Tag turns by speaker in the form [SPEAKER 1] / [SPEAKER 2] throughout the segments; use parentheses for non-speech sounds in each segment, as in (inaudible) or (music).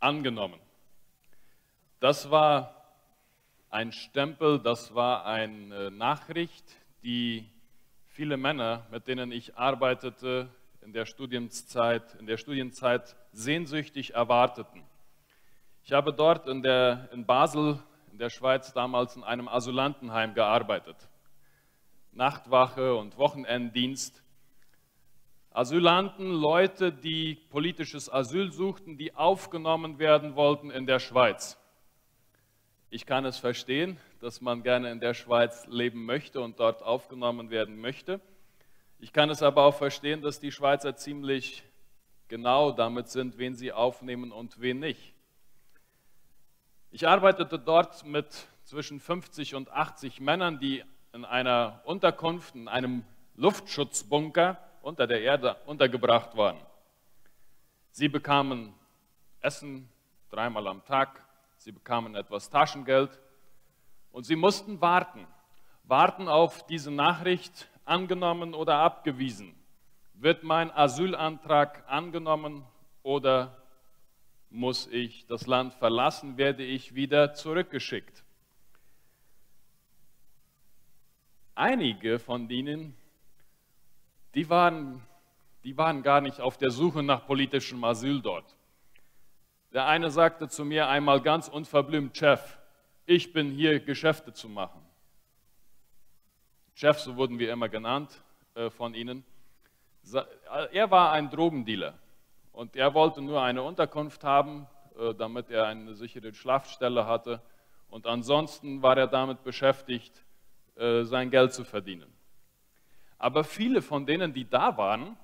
[SPEAKER 1] angenommen. Das war ein Stempel, das war eine Nachricht, die viele Männer, mit denen ich arbeitete in der Studienzeit, in der Studienzeit sehnsüchtig erwarteten. Ich habe dort in, der, in Basel, in der Schweiz, damals in einem Asylantenheim gearbeitet. Nachtwache und Wochenenddienst. Asylanten, Leute, die politisches Asyl suchten, die aufgenommen werden wollten in der Schweiz. Ich kann es verstehen, dass man gerne in der Schweiz leben möchte und dort aufgenommen werden möchte. Ich kann es aber auch verstehen, dass die Schweizer ziemlich genau damit sind, wen sie aufnehmen und wen nicht. Ich arbeitete dort mit zwischen 50 und 80 Männern, die in einer Unterkunft, in einem Luftschutzbunker unter der Erde untergebracht waren. Sie bekamen Essen dreimal am Tag, sie bekamen etwas Taschengeld und sie mussten warten, warten auf diese Nachricht, angenommen oder abgewiesen. Wird mein Asylantrag angenommen oder muss ich das Land verlassen, werde ich wieder zurückgeschickt. Einige von denen, die waren, die waren gar nicht auf der Suche nach politischem Asyl dort. Der eine sagte zu mir einmal ganz unverblümt, Chef, ich bin hier Geschäfte zu machen. Chef, so wurden wir immer genannt äh, von ihnen. Er war ein Drogendealer und er wollte nur eine Unterkunft haben, äh, damit er eine sichere Schlafstelle hatte. Und ansonsten war er damit beschäftigt, äh, sein Geld zu verdienen. Aber viele von denen, die da waren,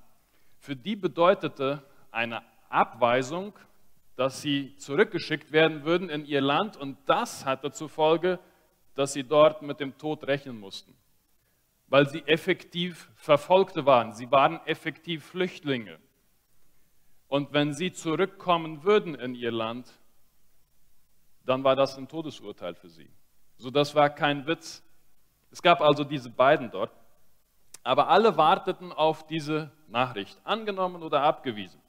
[SPEAKER 1] für die bedeutete eine Abweisung dass sie zurückgeschickt werden würden in ihr Land und das hatte zur Folge, dass sie dort mit dem Tod rechnen mussten, weil sie effektiv Verfolgte waren, sie waren effektiv Flüchtlinge. Und wenn sie zurückkommen würden in ihr Land, dann war das ein Todesurteil für sie. So, das war kein Witz. Es gab also diese beiden dort, aber alle warteten auf diese Nachricht, angenommen oder abgewiesen.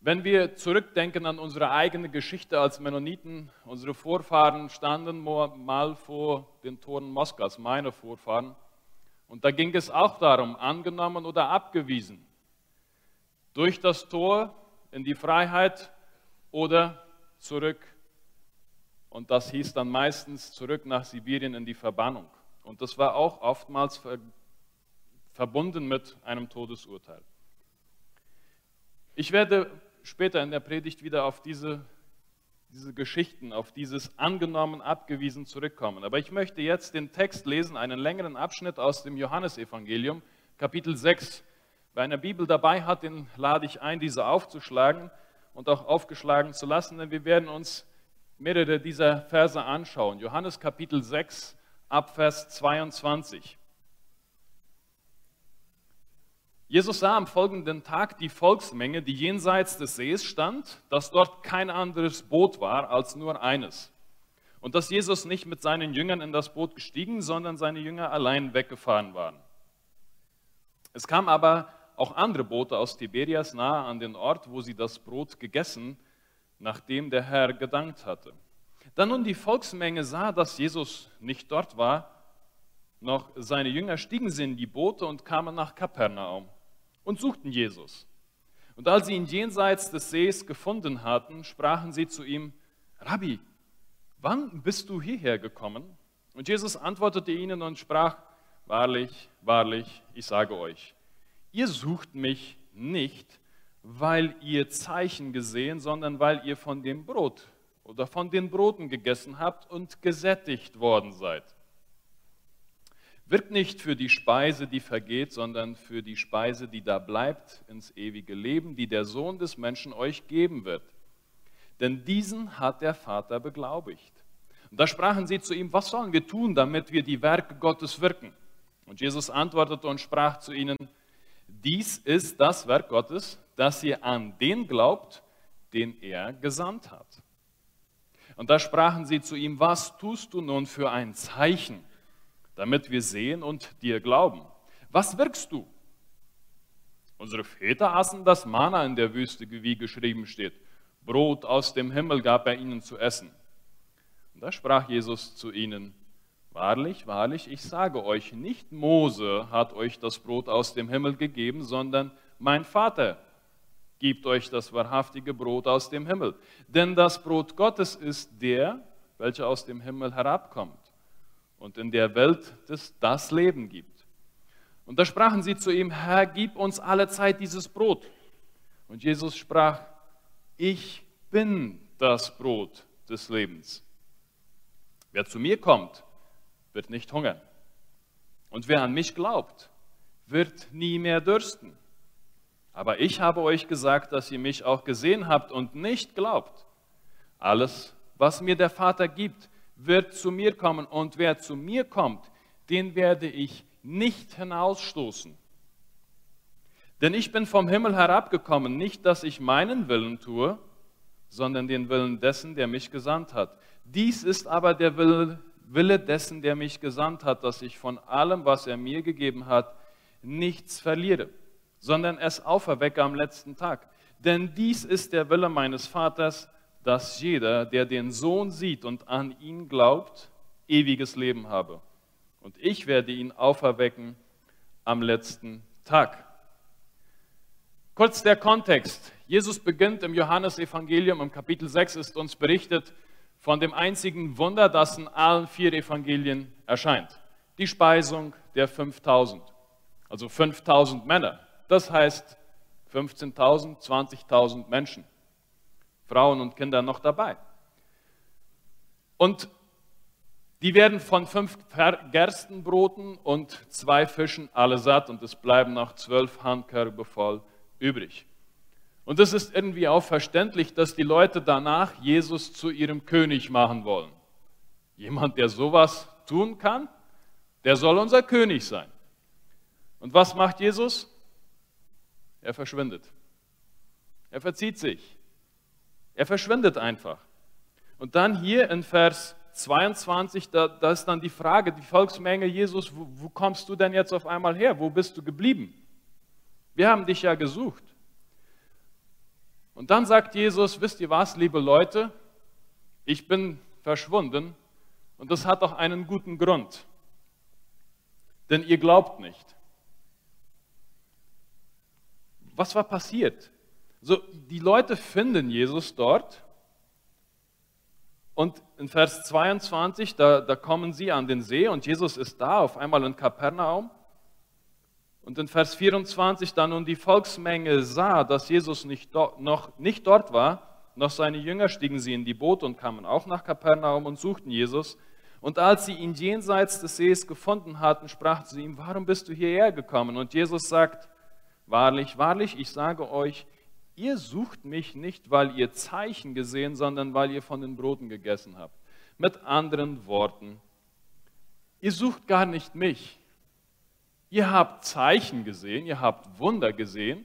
[SPEAKER 1] Wenn wir zurückdenken an unsere eigene Geschichte als Mennoniten, unsere Vorfahren standen mal vor den Toren Moskaus, meine Vorfahren, und da ging es auch darum, angenommen oder abgewiesen, durch das Tor in die Freiheit oder zurück. Und das hieß dann meistens zurück nach Sibirien in die Verbannung. Und das war auch oftmals verbunden mit einem Todesurteil. Ich werde später in der Predigt wieder auf diese, diese Geschichten, auf dieses angenommen, abgewiesen zurückkommen. Aber ich möchte jetzt den Text lesen, einen längeren Abschnitt aus dem Johannesevangelium, Kapitel 6. Wer eine Bibel dabei hat, den lade ich ein, diese aufzuschlagen und auch aufgeschlagen zu lassen, denn wir werden uns mehrere dieser Verse anschauen. Johannes Kapitel 6 ab Vers 22. Jesus sah am folgenden Tag die Volksmenge, die jenseits des Sees stand, dass dort kein anderes Boot war als nur eines. Und dass Jesus nicht mit seinen Jüngern in das Boot gestiegen, sondern seine Jünger allein weggefahren waren. Es kamen aber auch andere Boote aus Tiberias nahe an den Ort, wo sie das Brot gegessen, nachdem der Herr gedankt hatte. Da nun die Volksmenge sah, dass Jesus nicht dort war, noch seine Jünger stiegen sie in die Boote und kamen nach Kapernaum und suchten Jesus. Und als sie ihn jenseits des Sees gefunden hatten, sprachen sie zu ihm, Rabbi, wann bist du hierher gekommen? Und Jesus antwortete ihnen und sprach, Wahrlich, wahrlich, ich sage euch, ihr sucht mich nicht, weil ihr Zeichen gesehen, sondern weil ihr von dem Brot oder von den Broten gegessen habt und gesättigt worden seid. Wirkt nicht für die Speise, die vergeht, sondern für die Speise, die da bleibt, ins ewige Leben, die der Sohn des Menschen euch geben wird. Denn diesen hat der Vater beglaubigt. Und da sprachen sie zu ihm, was sollen wir tun, damit wir die Werke Gottes wirken? Und Jesus antwortete und sprach zu ihnen, dies ist das Werk Gottes, dass ihr an den glaubt, den er gesandt hat. Und da sprachen sie zu ihm, was tust du nun für ein Zeichen? damit wir sehen und dir glauben. Was wirkst du? Unsere Väter aßen das Manna in der Wüste, wie geschrieben steht. Brot aus dem Himmel gab er ihnen zu essen. Und da sprach Jesus zu ihnen, Wahrlich, wahrlich, ich sage euch, nicht Mose hat euch das Brot aus dem Himmel gegeben, sondern mein Vater gibt euch das wahrhaftige Brot aus dem Himmel. Denn das Brot Gottes ist der, welcher aus dem Himmel herabkommt und in der Welt das, das Leben gibt. Und da sprachen sie zu ihm, Herr, gib uns alle Zeit dieses Brot. Und Jesus sprach, ich bin das Brot des Lebens. Wer zu mir kommt, wird nicht hungern. Und wer an mich glaubt, wird nie mehr dürsten. Aber ich habe euch gesagt, dass ihr mich auch gesehen habt und nicht glaubt. Alles, was mir der Vater gibt, wird zu mir kommen. Und wer zu mir kommt, den werde ich nicht hinausstoßen. Denn ich bin vom Himmel herabgekommen, nicht dass ich meinen Willen tue, sondern den Willen dessen, der mich gesandt hat. Dies ist aber der Wille, dessen, der mich gesandt hat, dass ich von allem, was er mir gegeben hat, nichts verliere sondern es auferwecke am letzten Tag. Denn dies ist der Wille meines Vaters, dass jeder, der den Sohn sieht und an ihn glaubt, ewiges Leben habe. Und ich werde ihn auferwecken am letzten Tag. Kurz der Kontext. Jesus beginnt im Johannesevangelium, im Kapitel 6 ist uns berichtet von dem einzigen Wunder, das in allen vier Evangelien erscheint. Die Speisung der 5000, also 5000 Männer. Das heißt 15.000, 20.000 Menschen, Frauen und Kinder noch dabei. Und die werden von fünf Gerstenbroten und zwei Fischen alle satt und es bleiben noch zwölf Handkörbe voll übrig. Und es ist irgendwie auch verständlich, dass die Leute danach Jesus zu ihrem König machen wollen. Jemand, der sowas tun kann, der soll unser König sein. Und was macht Jesus? Er verschwindet. Er verzieht sich. Er verschwindet einfach. Und dann hier in Vers 22, da, da ist dann die Frage, die Volksmenge, Jesus, wo, wo kommst du denn jetzt auf einmal her? Wo bist du geblieben? Wir haben dich ja gesucht. Und dann sagt Jesus, wisst ihr was, liebe Leute, ich bin verschwunden und das hat auch einen guten Grund. Denn ihr glaubt nicht. Was war passiert? So, die Leute finden Jesus dort und in Vers 22, da, da kommen sie an den See und Jesus ist da, auf einmal in Kapernaum. Und in Vers 24, da nun die Volksmenge sah, dass Jesus nicht noch nicht dort war, noch seine Jünger stiegen sie in die Boote und kamen auch nach Kapernaum und suchten Jesus. Und als sie ihn jenseits des Sees gefunden hatten, sprachen sie ihm, warum bist du hierher gekommen? Und Jesus sagt, Wahrlich, wahrlich, ich sage euch, ihr sucht mich nicht, weil ihr Zeichen gesehen, sondern weil ihr von den Broten gegessen habt. Mit anderen Worten, ihr sucht gar nicht mich. Ihr habt Zeichen gesehen, ihr habt Wunder gesehen,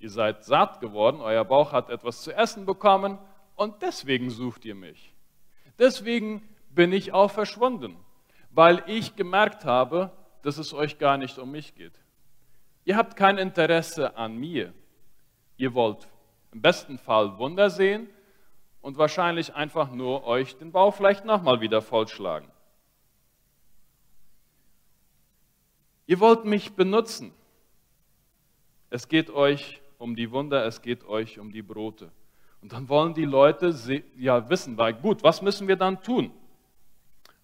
[SPEAKER 1] ihr seid satt geworden, euer Bauch hat etwas zu essen bekommen und deswegen sucht ihr mich. Deswegen bin ich auch verschwunden, weil ich gemerkt habe, dass es euch gar nicht um mich geht. Ihr habt kein Interesse an mir. Ihr wollt im besten Fall Wunder sehen und wahrscheinlich einfach nur euch den Bauch vielleicht nochmal wieder vollschlagen. Ihr wollt mich benutzen. Es geht euch um die Wunder, es geht euch um die Brote. Und dann wollen die Leute ja wissen, weil gut, was müssen wir dann tun?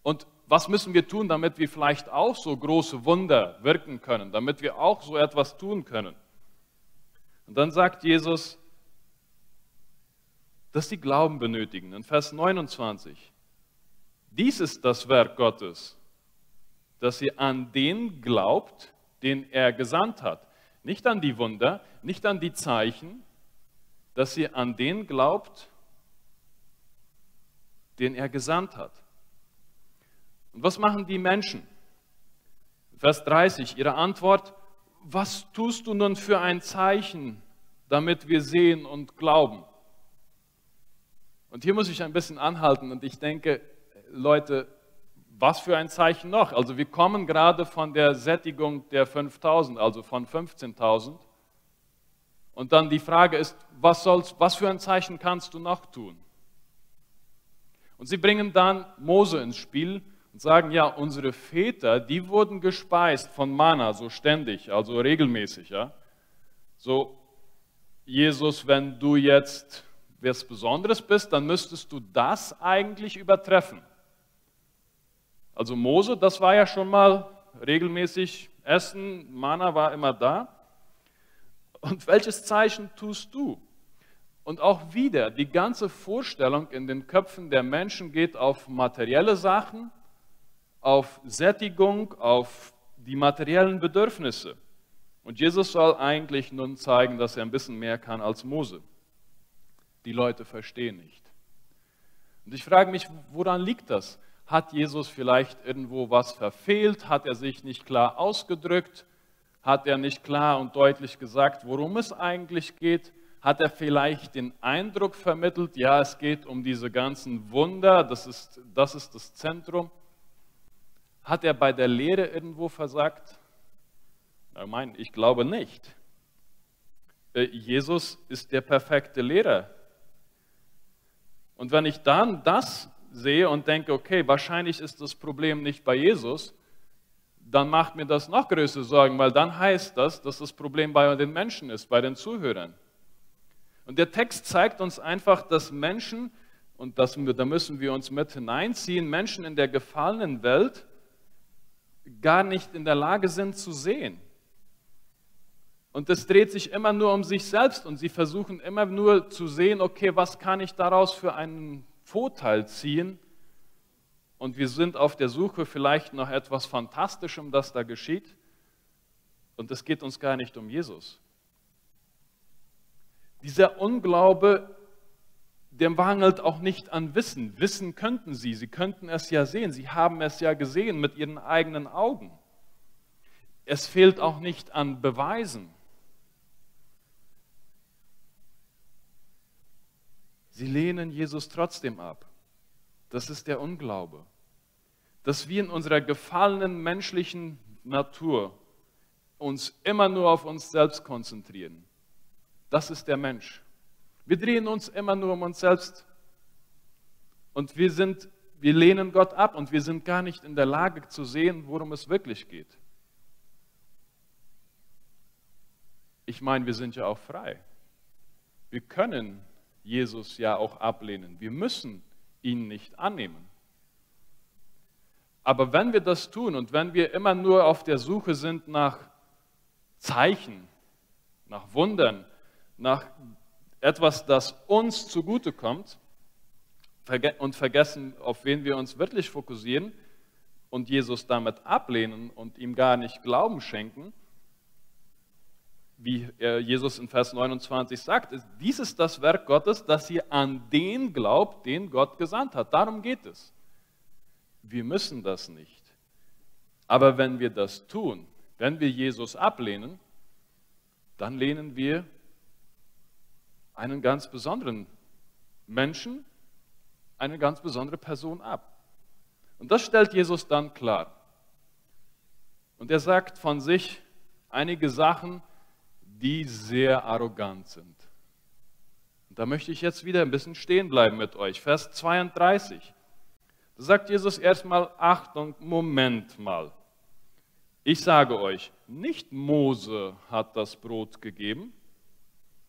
[SPEAKER 1] Und was müssen wir tun, damit wir vielleicht auch so große Wunder wirken können, damit wir auch so etwas tun können? Und dann sagt Jesus, dass sie Glauben benötigen. In Vers 29. Dies ist das Werk Gottes, dass ihr an den glaubt, den er gesandt hat. Nicht an die Wunder, nicht an die Zeichen, dass ihr an den glaubt, den er gesandt hat. Und was machen die Menschen? Vers 30, ihre Antwort, was tust du nun für ein Zeichen, damit wir sehen und glauben? Und hier muss ich ein bisschen anhalten und ich denke, Leute, was für ein Zeichen noch? Also wir kommen gerade von der Sättigung der 5000, also von 15.000 Und dann die Frage ist, was, sollst, was für ein Zeichen kannst du noch tun? Und sie bringen dann Mose ins Spiel und sagen, ja, unsere Väter, die wurden gespeist von Mana, so ständig, also regelmäßig. Ja? So, Jesus, wenn du jetzt was Besonderes bist, dann müsstest du das eigentlich übertreffen. Also Mose, das war ja schon mal regelmäßig Essen, Mana war immer da. Und welches Zeichen tust du? Und auch wieder, die ganze Vorstellung in den Köpfen der Menschen geht auf materielle Sachen, auf Sättigung, auf die materiellen Bedürfnisse. Und Jesus soll eigentlich nun zeigen, dass er ein bisschen mehr kann als Mose. Die Leute verstehen nicht. Und ich frage mich, woran liegt das? Hat Jesus vielleicht irgendwo was verfehlt? Hat er sich nicht klar ausgedrückt? Hat er nicht klar und deutlich gesagt, worum es eigentlich geht? Hat er vielleicht den Eindruck vermittelt, ja, es geht um diese ganzen Wunder, das ist das, ist das Zentrum? Hat er bei der Lehre irgendwo versagt? Ich glaube nicht. Äh, Jesus ist der perfekte Lehrer. Und wenn ich dann das sehe und denke, okay, wahrscheinlich ist das Problem nicht bei Jesus, dann macht mir das noch größere Sorgen, weil dann heißt das, dass das Problem bei den Menschen ist, bei den Zuhörern. Und der Text zeigt uns einfach, dass Menschen, und das, da müssen wir uns mit hineinziehen, Menschen in der gefallenen Welt gar nicht in der Lage sind zu sehen. Und es dreht sich immer nur um sich selbst und sie versuchen immer nur zu sehen, okay, was kann ich daraus für einen Vorteil ziehen? Und wir sind auf der Suche vielleicht nach etwas Fantastischem, das da geschieht. Und es geht uns gar nicht um Jesus. Dieser Unglaube, der mangelt auch nicht an Wissen. Wissen könnten sie, sie könnten es ja sehen, sie haben es ja gesehen mit ihren eigenen Augen. Es fehlt auch nicht an Beweisen. Sie lehnen Jesus trotzdem ab. Das ist der Unglaube. Dass wir in unserer gefallenen menschlichen Natur uns immer nur auf uns selbst konzentrieren. Das ist der Mensch. Wir drehen uns immer nur um uns selbst. Und wir, sind, wir lehnen Gott ab und wir sind gar nicht in der Lage zu sehen, worum es wirklich geht. Ich meine, wir sind ja auch frei. Wir können Jesus ja auch ablehnen. Wir müssen ihn nicht annehmen. Aber wenn wir das tun und wenn wir immer nur auf der Suche sind nach Zeichen, nach Wundern, nach etwas, das uns zugutekommt und vergessen, auf wen wir uns wirklich fokussieren und Jesus damit ablehnen und ihm gar nicht Glauben schenken, wie Jesus in Vers 29 sagt, ist, dies ist das Werk Gottes, dass ihr an den glaubt, den Gott gesandt hat. Darum geht es. Wir müssen das nicht. Aber wenn wir das tun, wenn wir Jesus ablehnen, dann lehnen wir einen ganz besonderen Menschen, eine ganz besondere Person ab. Und das stellt Jesus dann klar. Und er sagt von sich einige Sachen, die sehr arrogant sind. Und da möchte ich jetzt wieder ein bisschen stehen bleiben mit euch. Vers 32. Da sagt Jesus erstmal, Achtung, Moment mal. Ich sage euch, nicht Mose hat das Brot gegeben,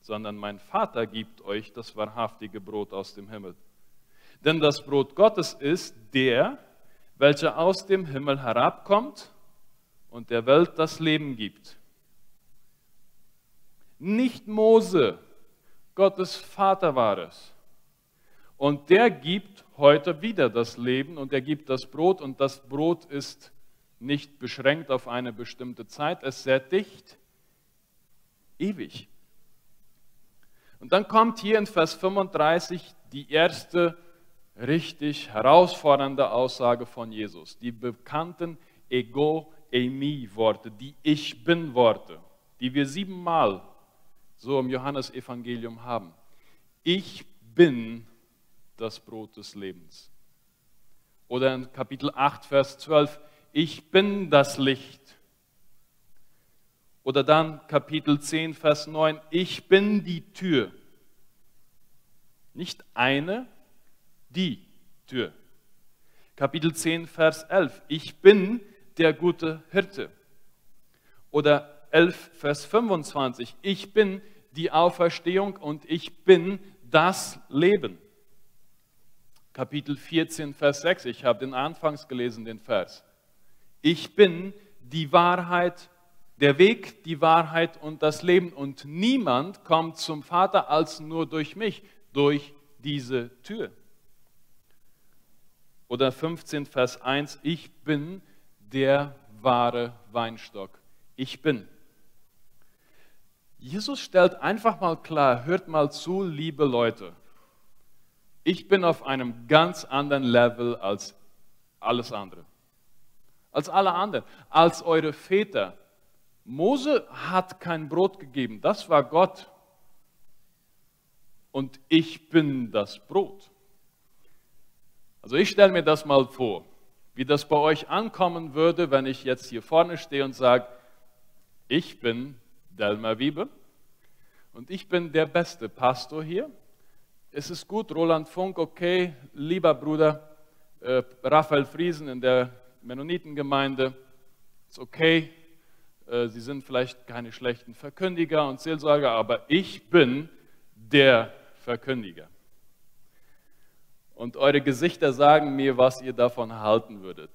[SPEAKER 1] sondern mein Vater gibt euch das wahrhaftige Brot aus dem Himmel. Denn das Brot Gottes ist der, welcher aus dem Himmel herabkommt und der Welt das Leben gibt. Nicht Mose, Gottes Vater war es. Und der gibt heute wieder das Leben und er gibt das Brot und das Brot ist nicht beschränkt auf eine bestimmte Zeit, es sättigt ewig. Und dann kommt hier in Vers 35 die erste richtig herausfordernde Aussage von Jesus, die bekannten Ego Emi Worte, die Ich bin Worte, die wir siebenmal so im Johannesevangelium haben. Ich bin das Brot des Lebens. Oder in Kapitel 8, Vers 12, ich bin das Licht. Oder dann Kapitel 10, Vers 9, ich bin die Tür. Nicht eine, die Tür. Kapitel 10, Vers 11, ich bin der gute Hirte. Oder 11, Vers 25, ich bin die Auferstehung und ich bin das Leben. Kapitel 14, Vers 6, ich habe den anfangs gelesen, den Vers. Ich bin die Wahrheit, der Weg, die Wahrheit und das Leben und niemand kommt zum Vater als nur durch mich, durch diese Tür. Oder 15, Vers 1, ich bin der wahre Weinstock. Ich bin. Jesus stellt einfach mal klar, hört mal zu, liebe Leute, ich bin auf einem ganz anderen Level als alles andere. Als alle anderen, als eure Väter. Mose hat kein Brot gegeben, das war Gott. Und ich bin das Brot. Also ich stelle mir das mal vor, wie das bei euch ankommen würde, wenn ich jetzt hier vorne stehe und sage, ich bin Delmer Wiebe und ich bin der beste Pastor hier. Es ist gut, Roland Funk, okay, lieber Bruder äh, Raphael Friesen in der Mennonitengemeinde, ist okay, Sie sind vielleicht keine schlechten Verkündiger und Seelsorger, aber ich bin der Verkündiger. Und eure Gesichter sagen mir, was ihr davon halten würdet.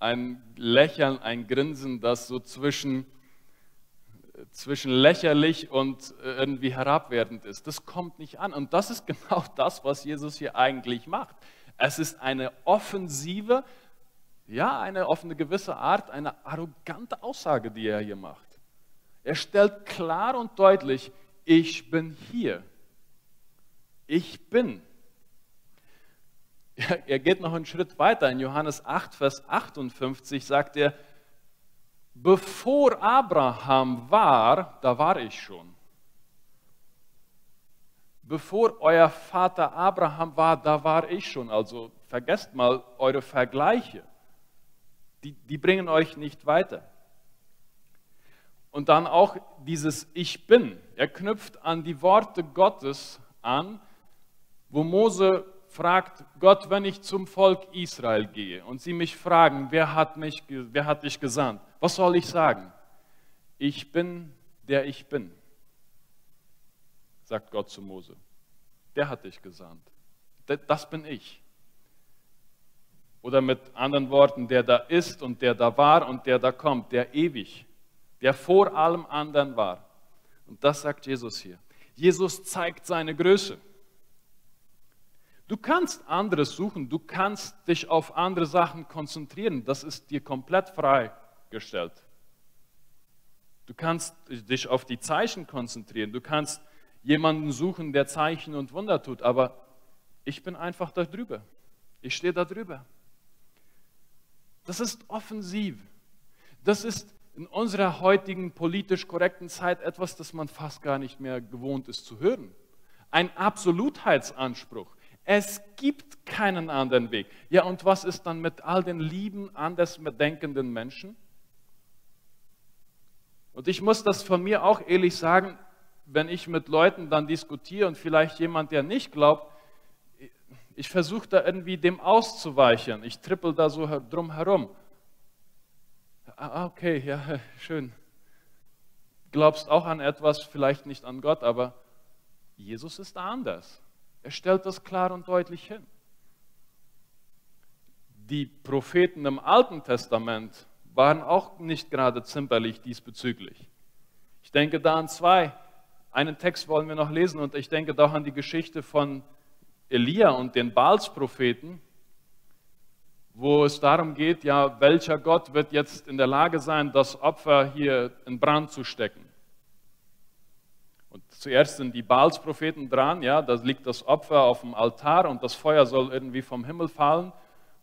[SPEAKER 1] Ein Lächeln, ein Grinsen, das so zwischen zwischen lächerlich und äh, irgendwie herabwertend ist. Das kommt nicht an. Und das ist (laughs) genau das, was Jesus hier eigentlich macht. Es ist eine offensive, ja, eine offene gewisse Art, eine arrogante Aussage, die er hier macht. Er stellt klar und deutlich, ich bin hier. Ich bin. (laughs) Er geht noch einen Schritt weiter. In Johannes 8, Vers 58 sagt er, bevor Abraham war, da war ich schon. Bevor euer Vater Abraham war, da war ich schon. Also vergesst mal eure Vergleiche. Die, die bringen euch nicht weiter. Und dann auch dieses Ich bin. Er knüpft an die Worte Gottes an, wo Mose fragt Gott, wenn ich zum Volk Israel gehe und sie mich fragen, wer hat, mich, wer hat dich gesandt? Was soll ich sagen? Ich bin, der ich bin, sagt Gott zu Mose. Der hat dich gesandt. Das bin ich. Oder mit anderen Worten, der da ist und der da war und der da kommt, der ewig, der vor allem anderen war. Und das sagt Jesus hier. Jesus zeigt seine Größe. Du kannst anderes suchen, du kannst dich auf andere Sachen konzentrieren, das ist dir komplett freigestellt. Du kannst dich auf die Zeichen konzentrieren, du kannst jemanden suchen, der Zeichen und Wunder tut, aber ich bin einfach da drüber. Ich stehe da drüber. Das ist offensiv. Das ist in unserer heutigen politisch korrekten Zeit etwas, das man fast gar nicht mehr gewohnt ist zu hören. Ein Absolutheitsanspruch. Es gibt keinen anderen Weg. Ja, und was ist dann mit all den lieben, anders denkenden Menschen? Und ich muss das von mir auch ehrlich sagen, wenn ich mit Leuten dann diskutiere und vielleicht jemand, der nicht glaubt, ich versuche da irgendwie dem auszuweichen. Ich trippel da so drum herum. Ah, okay, ja, (laughs) schön. Glaubst auch an etwas, vielleicht nicht an Gott, aber Jesus ist anders. Er stellt das klar und deutlich hin. Die Propheten im Alten Testament waren auch nicht gerade zimperlich diesbezüglich. Ich denke da an zwei. Einen Text wollen wir noch lesen und ich denke da auch an die Geschichte von Elia und den Baals-Propheten, wo es darum geht, ja, welcher Gott wird jetzt in der Lage sein, das Opfer hier in Brand zu stecken. Und zuerst sind die Baals-Propheten dran, ja, da liegt das Opfer auf dem Altar und das Feuer soll irgendwie vom Himmel fallen.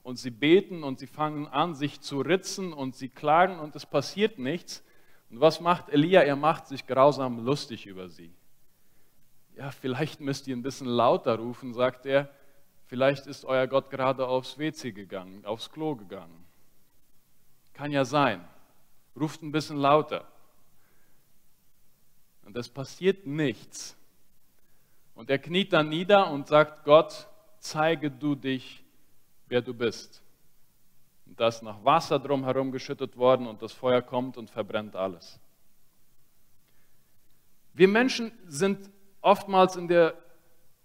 [SPEAKER 1] Und sie beten und sie fangen an, sich zu ritzen und sie klagen und es passiert nichts. Und was macht Elia? Er macht sich grausam lustig über sie. Ja, vielleicht müsst ihr ein bisschen lauter rufen, sagt er. Vielleicht ist euer Gott gerade aufs WC gegangen, aufs Klo gegangen. Kann ja sein. Ruft ein bisschen lauter. Und es passiert nichts. Und er kniet dann nieder und sagt, Gott, zeige du dich, wer du bist. Und da ist nach Wasser drumherum geschüttet worden und das Feuer kommt und verbrennt alles. Wir Menschen sind oftmals in der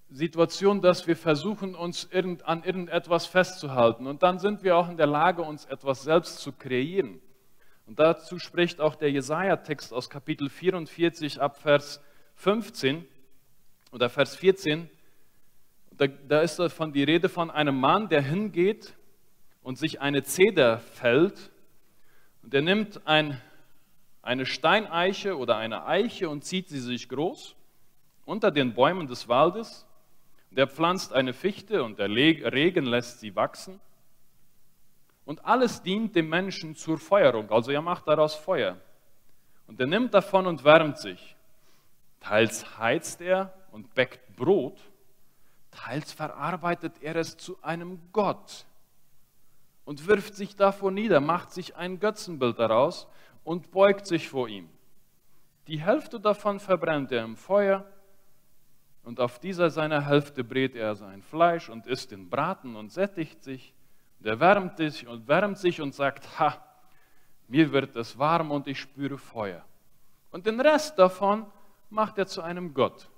[SPEAKER 1] Situation, dass wir versuchen, uns an irgendetwas festzuhalten. Und dann sind wir auch in der Lage, uns etwas selbst zu kreieren. Und dazu spricht auch der Jesaja-Text aus Kapitel 44 ab Vers 15 oder Vers 14. Da, da ist davon die Rede von einem Mann, der hingeht und sich eine Zeder fällt. Und er nimmt ein, eine Steineiche oder eine Eiche und zieht sie sich groß unter den Bäumen des Waldes der pflanzt eine Fichte und der Regen lässt sie wachsen. Und alles dient dem Menschen zur Feuerung, also er macht daraus Feuer. Und er nimmt davon und wärmt sich. Teils heizt er und bäckt Brot, teils verarbeitet er es zu einem Gott und wirft sich davor nieder, macht sich ein Götzenbild daraus und beugt sich vor ihm. Die Hälfte davon verbrennt er im Feuer und auf dieser seiner Hälfte brät er sein Fleisch und isst den Braten und sättigt sich. Und er wärmt sich und wärmt sich und sagt, ha, mir wird es warm und ich spüre Feuer. Und den Rest davon macht er zu einem Gott,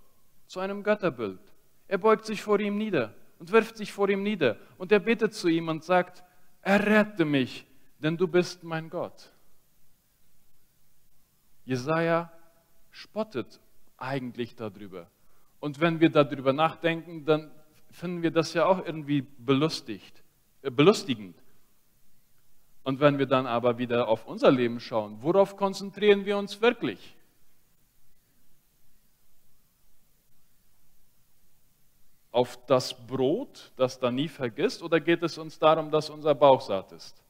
[SPEAKER 1] zu einem Götterbild. Er beugt sich vor ihm nieder und wirft sich vor ihm nieder. Und er bittet zu ihm und sagt, errette mich, denn du bist mein Gott. Jesaja spottet eigentlich darüber. Und wenn wir darüber nachdenken, dann finden wir das ja auch irgendwie belustigt, äh, belustigend. Und wenn wir dann aber wieder auf unser Leben schauen, worauf konzentrieren wir uns wirklich? Auf das Brot, das da nie vergisst, oder geht es uns darum, dass unser Bauch satt ist?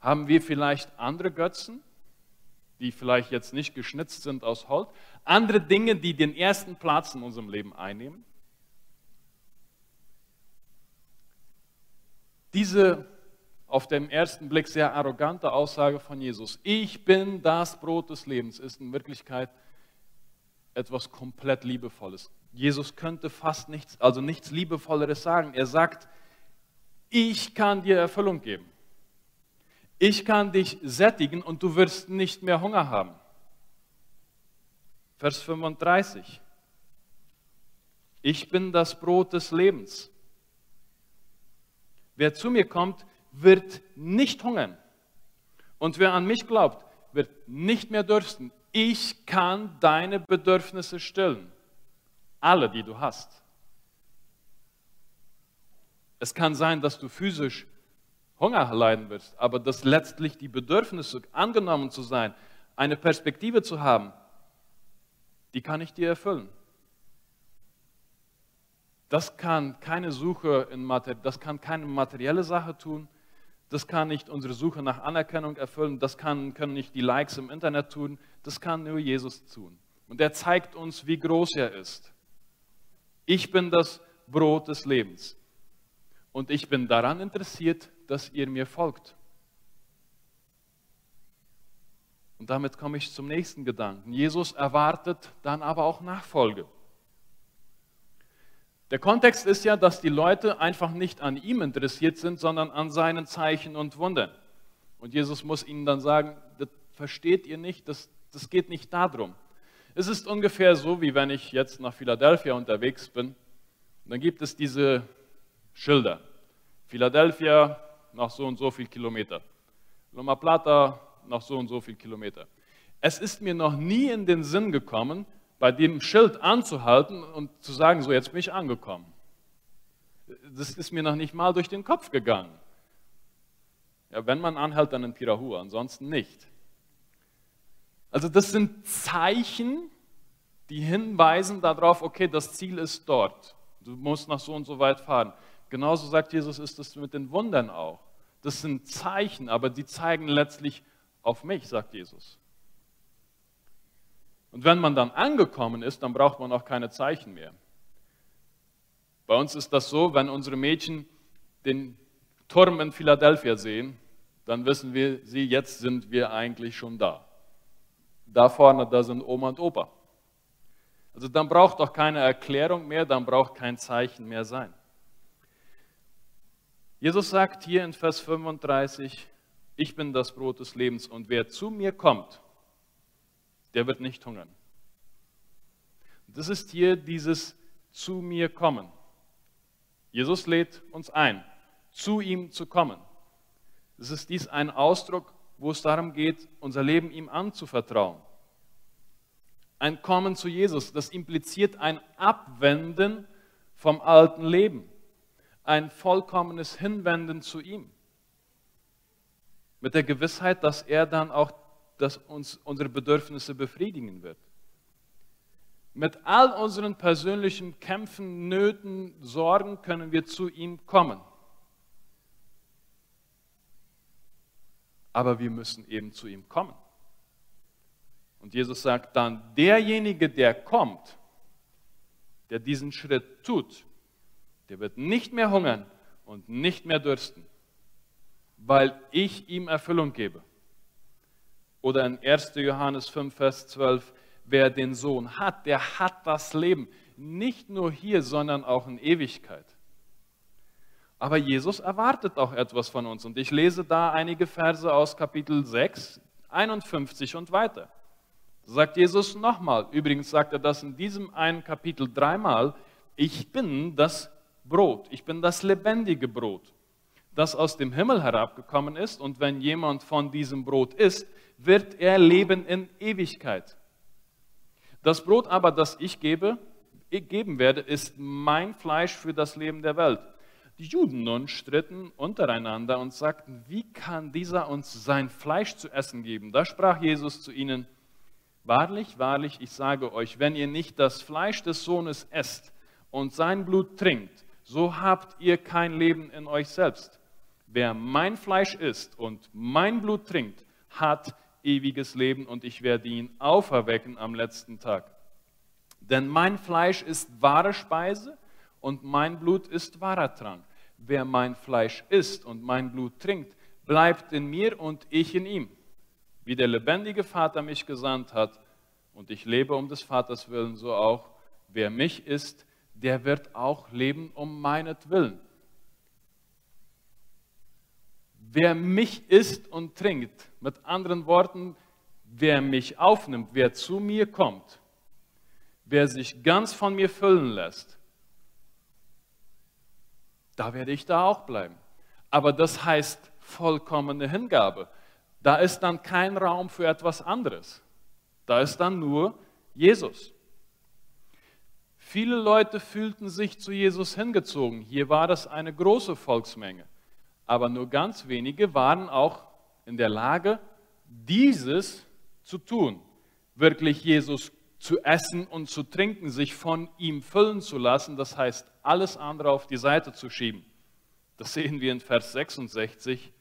[SPEAKER 1] Haben wir vielleicht andere Götzen? Die vielleicht jetzt nicht geschnitzt sind aus Holz, andere Dinge, die den ersten Platz in unserem Leben einnehmen. Diese auf den ersten Blick sehr arrogante Aussage von Jesus, ich bin das Brot des Lebens, ist in Wirklichkeit etwas komplett Liebevolles. Jesus könnte fast nichts, also nichts Liebevolleres sagen. Er sagt, ich kann dir Erfüllung geben ich kann dich sättigen und du wirst nicht mehr Hunger haben. Vers 35. Ich bin das Brot des Lebens. Wer zu mir kommt, wird nicht hungern. Und wer an mich glaubt, wird nicht mehr dürsten. Ich kann deine Bedürfnisse stillen. Alle, die du hast. Es kann sein, dass du physisch Hunger leiden wirst, aber dass letztlich die Bedürfnisse, angenommen zu sein, eine Perspektive zu haben, die kann ich dir erfüllen. Das kann keine Suche in Mater das kann keine materielle Sache tun. Das kann nicht unsere Suche nach Anerkennung erfüllen. Das kann, können nicht die Likes im Internet tun. Das kann nur Jesus tun. Und er zeigt uns, wie groß er ist. Ich bin das Brot des Lebens. Und ich bin daran interessiert, dass ihr mir folgt. Und damit komme ich zum nächsten Gedanken. Jesus erwartet dann aber auch Nachfolge. Der Kontext ist ja, dass die Leute einfach nicht an ihm interessiert sind, sondern an seinen Zeichen und Wundern. Und Jesus muss ihnen dann sagen, das versteht ihr nicht, das, das geht nicht darum. Es ist ungefähr so, wie wenn ich jetzt nach Philadelphia unterwegs bin. Dann gibt es diese Schilder. Philadelphia, nach so und so viel Kilometer. Loma Plata nach so und so viel Kilometer. Es ist mir noch nie in den Sinn gekommen, bei dem Schild anzuhalten und zu sagen, so jetzt bin ich angekommen. Das ist mir noch nicht mal durch den Kopf gegangen. Ja, wenn man anhält, dann in Pirahua, ansonsten nicht. Also das sind Zeichen, die hinweisen darauf, okay, das Ziel ist dort. Du musst nach so und so weit fahren. Genauso sagt Jesus, ist es mit den Wundern auch. Das sind Zeichen, aber die zeigen letztlich auf mich, sagt Jesus. Und wenn man dann angekommen ist, dann braucht man auch keine Zeichen mehr. Bei uns ist das so, wenn unsere Mädchen den Turm in Philadelphia sehen, dann wissen wir, sie, jetzt sind wir eigentlich schon da. da vorne, da sind Oma und Opa. Also dann braucht doch keine Erklärung mehr, dann braucht kein Zeichen mehr sein. Jesus sagt hier in Vers 35, ich bin das Brot des Lebens und wer zu mir kommt, der wird nicht hungern. Das ist hier dieses zu mir kommen. Jesus lädt uns ein, zu ihm zu kommen. Es ist dies ein Ausdruck, wo es darum geht, unser Leben ihm anzuvertrauen. Ein Kommen zu Jesus, das impliziert ein Abwenden vom alten Leben, ein vollkommenes Hinwenden zu ihm. Mit der Gewissheit, dass er dann auch dass uns unsere Bedürfnisse befriedigen wird. Mit all unseren persönlichen Kämpfen, Nöten, Sorgen können wir zu ihm kommen. Aber wir müssen eben zu ihm kommen. Und Jesus sagt dann, derjenige, der kommt, der diesen Schritt tut, der wird nicht mehr hungern und nicht mehr dürsten, weil ich ihm Erfüllung gebe. Oder in 1. Johannes 5, Vers 12, wer den Sohn hat, der hat das Leben. Nicht nur hier, sondern auch in Ewigkeit. Aber Jesus erwartet auch etwas von uns. Und ich lese da einige Verse aus Kapitel 6, 51 und weiter. Sagt Jesus nochmal, übrigens sagt er das in diesem einen Kapitel dreimal, ich bin das Brot, ich bin das lebendige Brot, das aus dem Himmel herabgekommen ist. Und wenn jemand von diesem Brot isst, wird er leben in Ewigkeit. Das Brot aber, das ich gebe, geben werde, ist mein Fleisch für das Leben der Welt. Die Juden nun stritten untereinander und sagten, wie kann dieser uns sein Fleisch zu essen geben? Da sprach Jesus zu ihnen, wahrlich, wahrlich, ich sage euch, wenn ihr nicht das Fleisch des Sohnes esst und sein Blut trinkt, so habt ihr kein Leben in euch selbst. Wer mein Fleisch isst und mein Blut trinkt, hat ewiges Leben und ich werde ihn auferwecken am letzten Tag. Denn mein Fleisch ist wahre Speise und mein Blut ist wahrer Trank. Wer mein Fleisch isst und mein Blut trinkt, bleibt in mir und ich in ihm. Wie der lebendige Vater mich gesandt hat und ich lebe um des Vaters willen, so auch wer mich isst, der wird auch leben um meinetwillen. Wer mich isst und trinkt, mit anderen Worten, wer mich aufnimmt, wer zu mir kommt, wer sich ganz von mir füllen lässt, da werde ich da auch bleiben. Aber das heißt vollkommene Hingabe. Da ist dann kein Raum für etwas anderes. Da ist dann nur Jesus. Viele Leute fühlten sich zu Jesus hingezogen. Hier war das eine große Volksmenge aber nur ganz wenige waren auch in der Lage, dieses zu tun, wirklich Jesus zu essen und zu trinken, sich von ihm füllen zu lassen, das heißt alles andere auf die Seite zu schieben. Das sehen wir in Vers 66.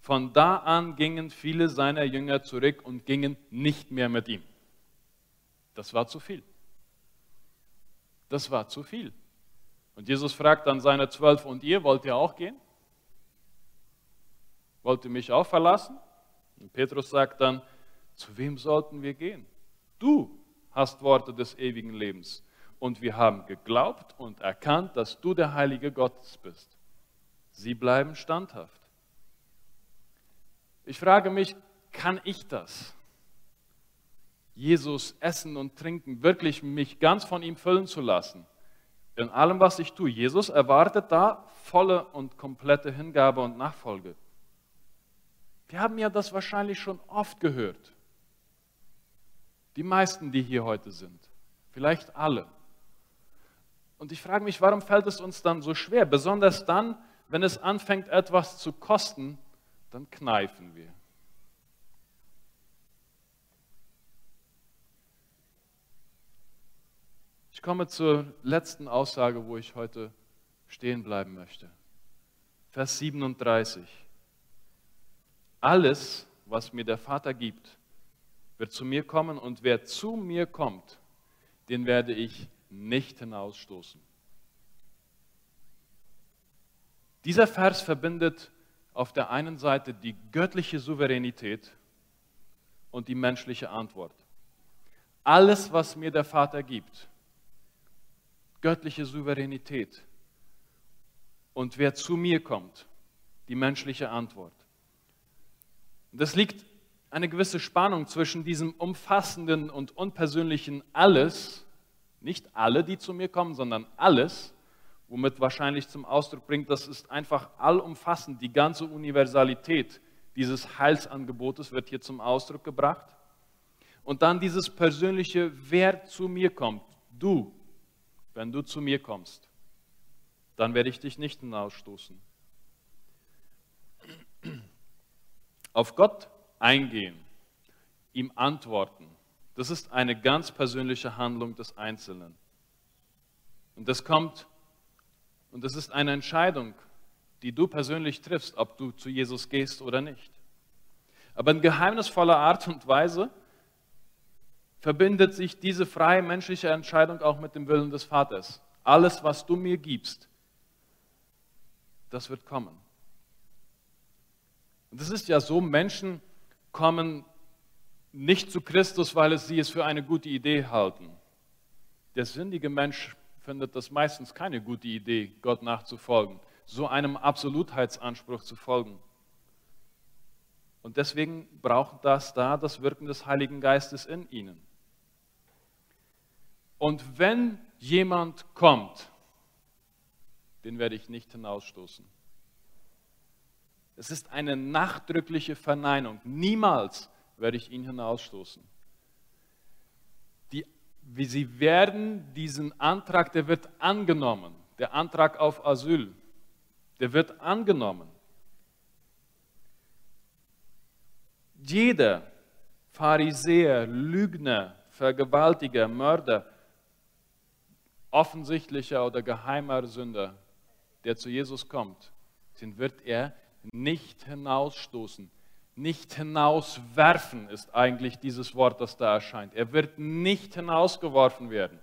[SPEAKER 1] Von da an gingen viele seiner Jünger zurück und gingen nicht mehr mit ihm. Das war zu viel. Das war zu viel. Und Jesus fragt dann seine Zwölf, und ihr wollt ihr auch gehen? Wollt ihr mich auch verlassen? Und Petrus sagt dann, zu wem sollten wir gehen? Du hast Worte des ewigen Lebens. Und wir haben geglaubt und erkannt, dass du der Heilige Gottes bist. Sie bleiben standhaft. Ich frage mich, kann ich das? Jesus essen und trinken, wirklich mich ganz von ihm füllen zu lassen. In allem, was ich tue. Jesus erwartet da volle und komplette Hingabe und Nachfolge. Wir haben ja das wahrscheinlich schon oft gehört. Die meisten, die hier heute sind. Vielleicht alle. Und ich frage mich, warum fällt es uns dann so schwer? Besonders dann, wenn es anfängt, etwas zu kosten, dann kneifen wir. Ich komme zur letzten Aussage, wo ich heute stehen bleiben möchte. Vers 37. Alles, was mir der Vater gibt, wird zu mir kommen und wer zu mir kommt, den werde ich nicht hinausstoßen. Dieser Vers verbindet auf der einen Seite die göttliche Souveränität und die menschliche Antwort. Alles, was mir der Vater gibt, göttliche Souveränität und wer zu mir kommt, die menschliche Antwort. Das liegt eine gewisse Spannung zwischen diesem umfassenden und unpersönlichen Alles, nicht alle, die zu mir kommen, sondern alles, womit wahrscheinlich zum Ausdruck bringt, das ist einfach allumfassend, die ganze Universalität dieses Heilsangebotes wird hier zum Ausdruck gebracht. Und dann dieses persönliche, wer zu mir kommt, du, wenn du zu mir kommst, dann werde ich dich nicht hinausstoßen. Auf Gott eingehen, ihm antworten, das ist eine ganz persönliche Handlung des Einzelnen. Und das kommt, und das ist eine Entscheidung, die du persönlich triffst, ob du zu Jesus gehst oder nicht. Aber in geheimnisvoller Art und Weise verbindet sich diese freie menschliche Entscheidung auch mit dem Willen des Vaters. Alles, was du mir gibst, das wird kommen. Und es ist ja so, Menschen kommen nicht zu Christus, weil sie es für eine gute Idee halten. Der sündige Mensch findet das meistens keine gute Idee, Gott nachzufolgen, so einem Absolutheitsanspruch zu folgen. Und deswegen braucht das da das Wirken des Heiligen Geistes in ihnen. Und wenn jemand kommt, den werde ich nicht hinausstoßen. Es ist eine nachdrückliche Verneinung. Niemals werde ich ihn hinausstoßen. Die, wie sie werden diesen Antrag, der wird angenommen. Der Antrag auf Asyl, der wird angenommen. Jeder Pharisäer, Lügner, Vergewaltiger, Mörder, offensichtlicher oder geheimer Sünder, der zu Jesus kommt, den wird er nicht hinausstoßen. Nicht hinauswerfen ist eigentlich dieses Wort, das da erscheint. Er wird nicht hinausgeworfen werden.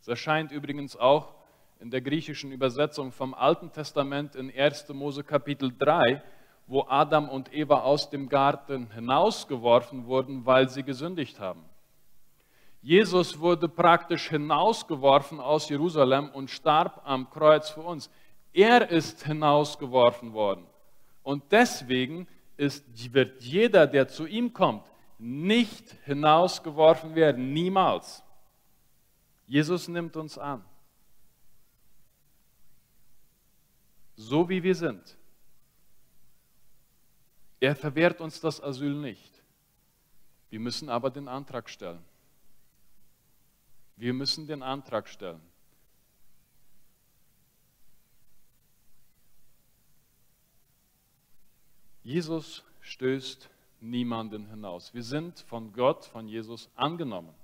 [SPEAKER 1] Es erscheint übrigens auch in der griechischen Übersetzung vom Alten Testament in 1. Mose Kapitel 3, wo Adam und Eva aus dem Garten hinausgeworfen wurden, weil sie gesündigt haben. Jesus wurde praktisch hinausgeworfen aus Jerusalem und starb am Kreuz für uns. Er ist hinausgeworfen worden. Und deswegen ist, wird jeder, der zu ihm kommt, nicht hinausgeworfen werden, niemals. Jesus nimmt uns an, so wie wir sind. Er verwehrt uns das Asyl nicht. Wir müssen aber den Antrag stellen. Wir müssen den Antrag stellen. Jesus stößt niemanden hinaus. Wir sind von Gott, von Jesus angenommen.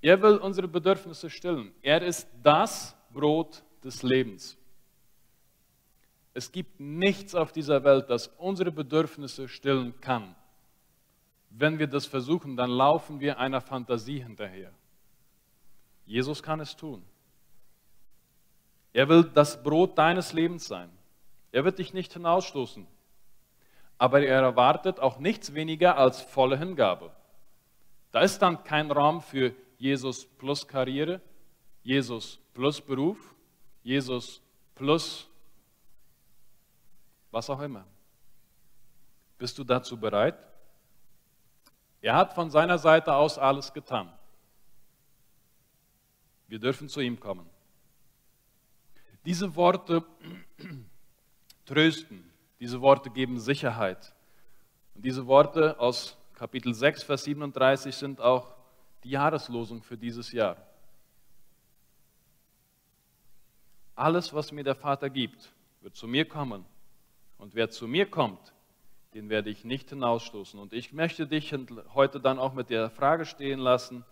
[SPEAKER 1] Er will unsere Bedürfnisse stillen. Er ist das Brot des Lebens. Es gibt nichts auf dieser Welt, das unsere Bedürfnisse stillen kann. Wenn wir das versuchen, dann laufen wir einer Fantasie hinterher. Jesus kann es tun. Er will das Brot deines Lebens sein. Er wird dich nicht hinausstoßen. Aber er erwartet auch nichts weniger als volle Hingabe. Da ist dann kein Raum für Jesus plus Karriere, Jesus plus Beruf, Jesus plus was auch immer. Bist du dazu bereit? Er hat von seiner Seite aus alles getan. Wir dürfen zu ihm kommen. Diese Worte (clears throat) trösten. Diese Worte geben Sicherheit. Und diese Worte aus Kapitel 6, Vers 37 sind auch die Jahreslosung für dieses Jahr. Alles, was mir der Vater gibt, wird zu mir kommen. Und wer zu mir kommt, den werde ich nicht hinausstoßen. Und ich möchte dich heute dann auch mit der Frage stehen lassen,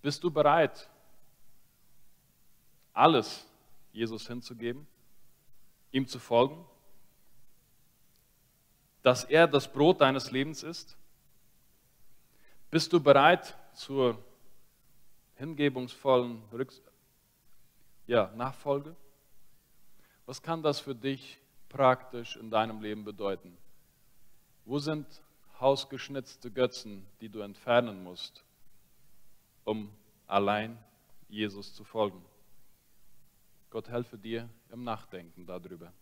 [SPEAKER 1] bist du bereit, alles Jesus hinzugeben? ihm zu folgen? Dass er das Brot deines Lebens ist? Bist du bereit zur hingebungsvollen Rücks ja, Nachfolge? Was kann das für dich praktisch in deinem Leben bedeuten? Wo sind hausgeschnitzte Götzen, die du entfernen musst, um allein Jesus zu folgen? Gott helfe dir im Nachdenken darüber.